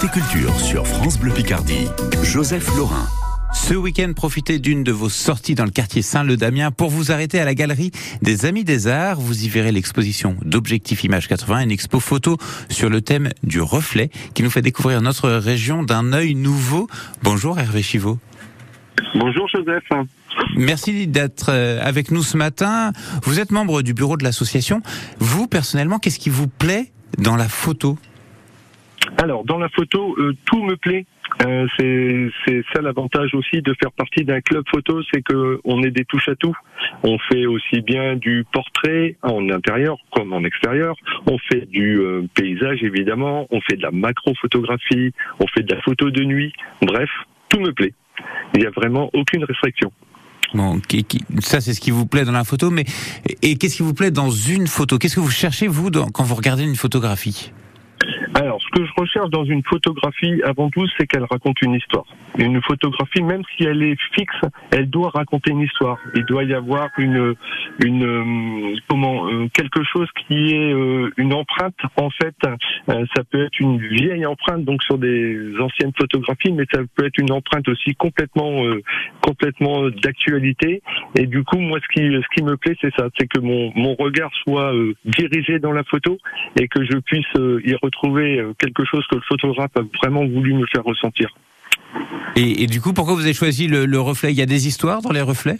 Côté culture sur France Bleu Picardie, Joseph Laurin. Ce week-end, profitez d'une de vos sorties dans le quartier Saint-Le-Damien pour vous arrêter à la galerie des Amis des Arts. Vous y verrez l'exposition d'Objectif Image 80, une expo photo sur le thème du reflet qui nous fait découvrir notre région d'un œil nouveau. Bonjour Hervé Chivot. Bonjour Joseph. Merci d'être euh, avec nous ce matin. Vous êtes membre du bureau de l'association. Vous, personnellement, qu'est-ce qui vous plaît dans la photo? Alors, dans la photo, euh, tout me plaît. Euh, c'est ça l'avantage aussi de faire partie d'un club photo, c'est que on est des touches à tout. On fait aussi bien du portrait en intérieur comme en extérieur. On fait du euh, paysage évidemment. On fait de la macro-photographie. On fait de la photo de nuit. Bref, tout me plaît. Il n'y a vraiment aucune restriction. Bon, ça c'est ce qui vous plaît dans la photo, mais et qu'est-ce qui vous plaît dans une photo? Qu'est-ce que vous cherchez vous quand vous regardez une photographie? Ce que je recherche dans une photographie, avant tout, c'est qu'elle raconte une histoire. Une photographie, même si elle est fixe, elle doit raconter une histoire. Il doit y avoir une, une euh, comment, euh, quelque chose qui est euh, une empreinte. En fait, ça peut être une vieille empreinte, donc sur des anciennes photographies, mais ça peut être une empreinte aussi complètement, complètement d'actualité. Et du coup, moi, ce qui, ce qui me plaît, c'est ça, c'est que mon, mon regard soit dirigé dans la photo et que je puisse y retrouver quelque chose que le photographe a vraiment voulu me faire ressentir. Et, du coup, pourquoi vous avez choisi le reflet? Il y a des histoires dans les reflets?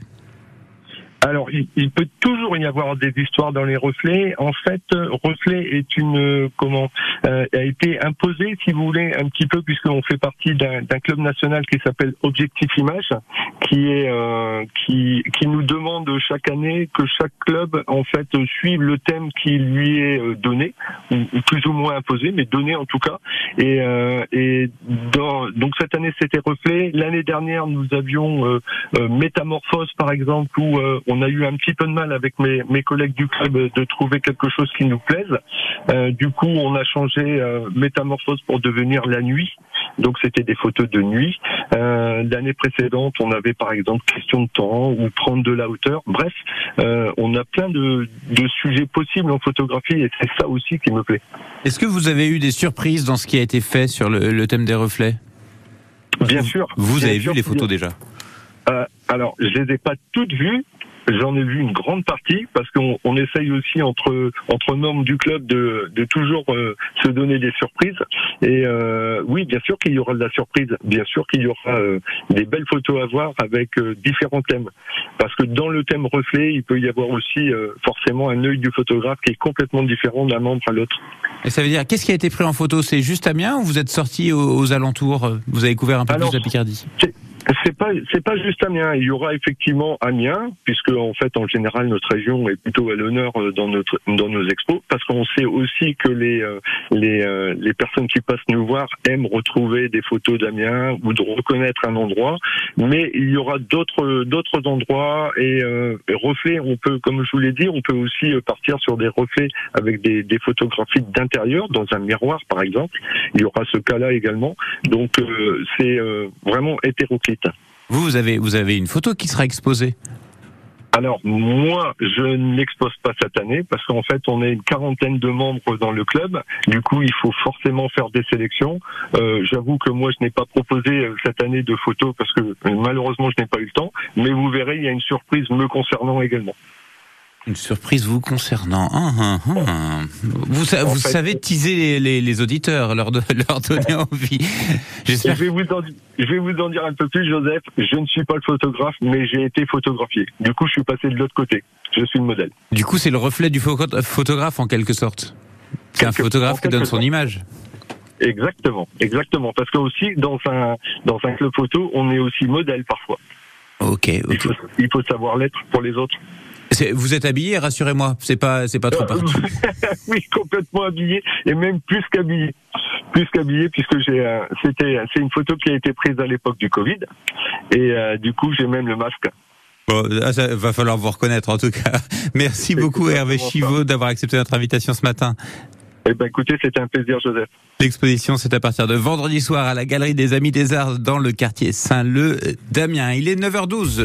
Alors, il, peut toujours y avoir des histoires dans les reflets. En fait, reflet est une comment euh, a été imposé, si vous voulez, un petit peu puisqu'on fait partie d'un club national qui s'appelle Objectif Image, qui est euh, qui qui nous demande chaque année que chaque club en fait suive le thème qui lui est euh, donné ou, plus ou moins imposé, mais donné en tout cas. Et, euh, et dans, donc cette année c'était reflet. L'année dernière nous avions métamorphose par exemple où on a eu un petit peu de mal avec mes, mes collègues du club de trouver quelque chose qui nous plaise. Euh, du coup, on a changé euh, Métamorphose pour devenir la nuit. Donc c'était des photos de nuit. Euh, L'année précédente, on avait par exemple question de temps ou prendre de la hauteur. Bref, euh, on a plein de, de sujets possibles en photographie et c'est ça aussi qui me plaît. Est-ce que vous avez eu des surprises dans ce qui a été fait sur le, le thème des reflets? Bien sûr. Vous avez vu les photos déjà? Euh, Alors, je les ai pas toutes vues, J'en ai vu une grande partie parce qu'on on essaye aussi entre entre membres du club de, de toujours euh, se donner des surprises. Et euh, oui, bien sûr qu'il y aura de la surprise. Bien sûr qu'il y aura euh, des belles photos à voir avec différents thèmes. Parce que dans le thème reflet, il peut y avoir aussi forcément un œil du photographe qui est complètement différent d'un membre à l'autre. Et ça veut dire qu'est-ce qui a été pris en photo? C'est juste Amiens ou vous êtes sorti aux, alentours? Vous avez couvert un peu plus la Picardie? C'est pas c'est pas juste Amiens. Il y aura effectivement Amiens, puisque en fait en général notre région est plutôt à l'honneur euh, dans notre dans nos expos, parce qu'on sait aussi que les euh, les euh, les personnes qui passent nous voir aiment retrouver des photos d'Amiens ou de reconnaître un endroit. Mais il y aura d'autres d'autres endroits et euh, reflets. On peut, comme je vous l'ai dit, on peut aussi partir sur des reflets avec des, des photographies d'intérieur dans un miroir par exemple. Il y aura ce cas-là également. Donc c'est vraiment hétéroclite. Vous, vous avez, vous avez une photo qui sera exposée alors moi, je n'expose pas cette année parce qu'en fait, on est une quarantaine de membres dans le club. Du coup, il faut forcément faire des sélections. Euh, J'avoue que moi, je n'ai pas proposé euh, cette année de photos parce que malheureusement, je n'ai pas eu le temps. Mais vous verrez, il y a une surprise me concernant également. Une surprise vous concernant. Ah, ah, ah. Vous, vous savez teaser les, les, auditeurs, leur, leur donner envie. J'espère. Je, vais vous en, je vais vous en dire un peu plus, Joseph. Je ne suis pas le photographe, mais j'ai été photographié. Du coup, je suis passé de l'autre côté. Je suis le modèle. Du coup, c'est le reflet du photographe en quelque sorte. C'est un photographe qui donne son image. Exactement, exactement. Parce que aussi dans un dans un club photo, on est aussi modèle parfois. Ok. Il, faut, il faut savoir l'être pour les autres. Vous êtes habillé, rassurez-moi. C'est pas, c'est pas trop euh, partout. oui, complètement habillé et même plus qu'habillé, plus qu'habillé puisque j'ai, euh, c'était, c'est une photo qui a été prise à l'époque du Covid et euh, du coup j'ai même le masque. Bon, ah, ça va falloir vous reconnaître en tout cas. Merci beaucoup Hervé Chivot d'avoir accepté notre invitation ce matin. Eh ben écoutez, c'était un plaisir Joseph. L'exposition, c'est à partir de vendredi soir à la Galerie des Amis des Arts dans le quartier Saint-Leu d'Amiens. Il est 9h12.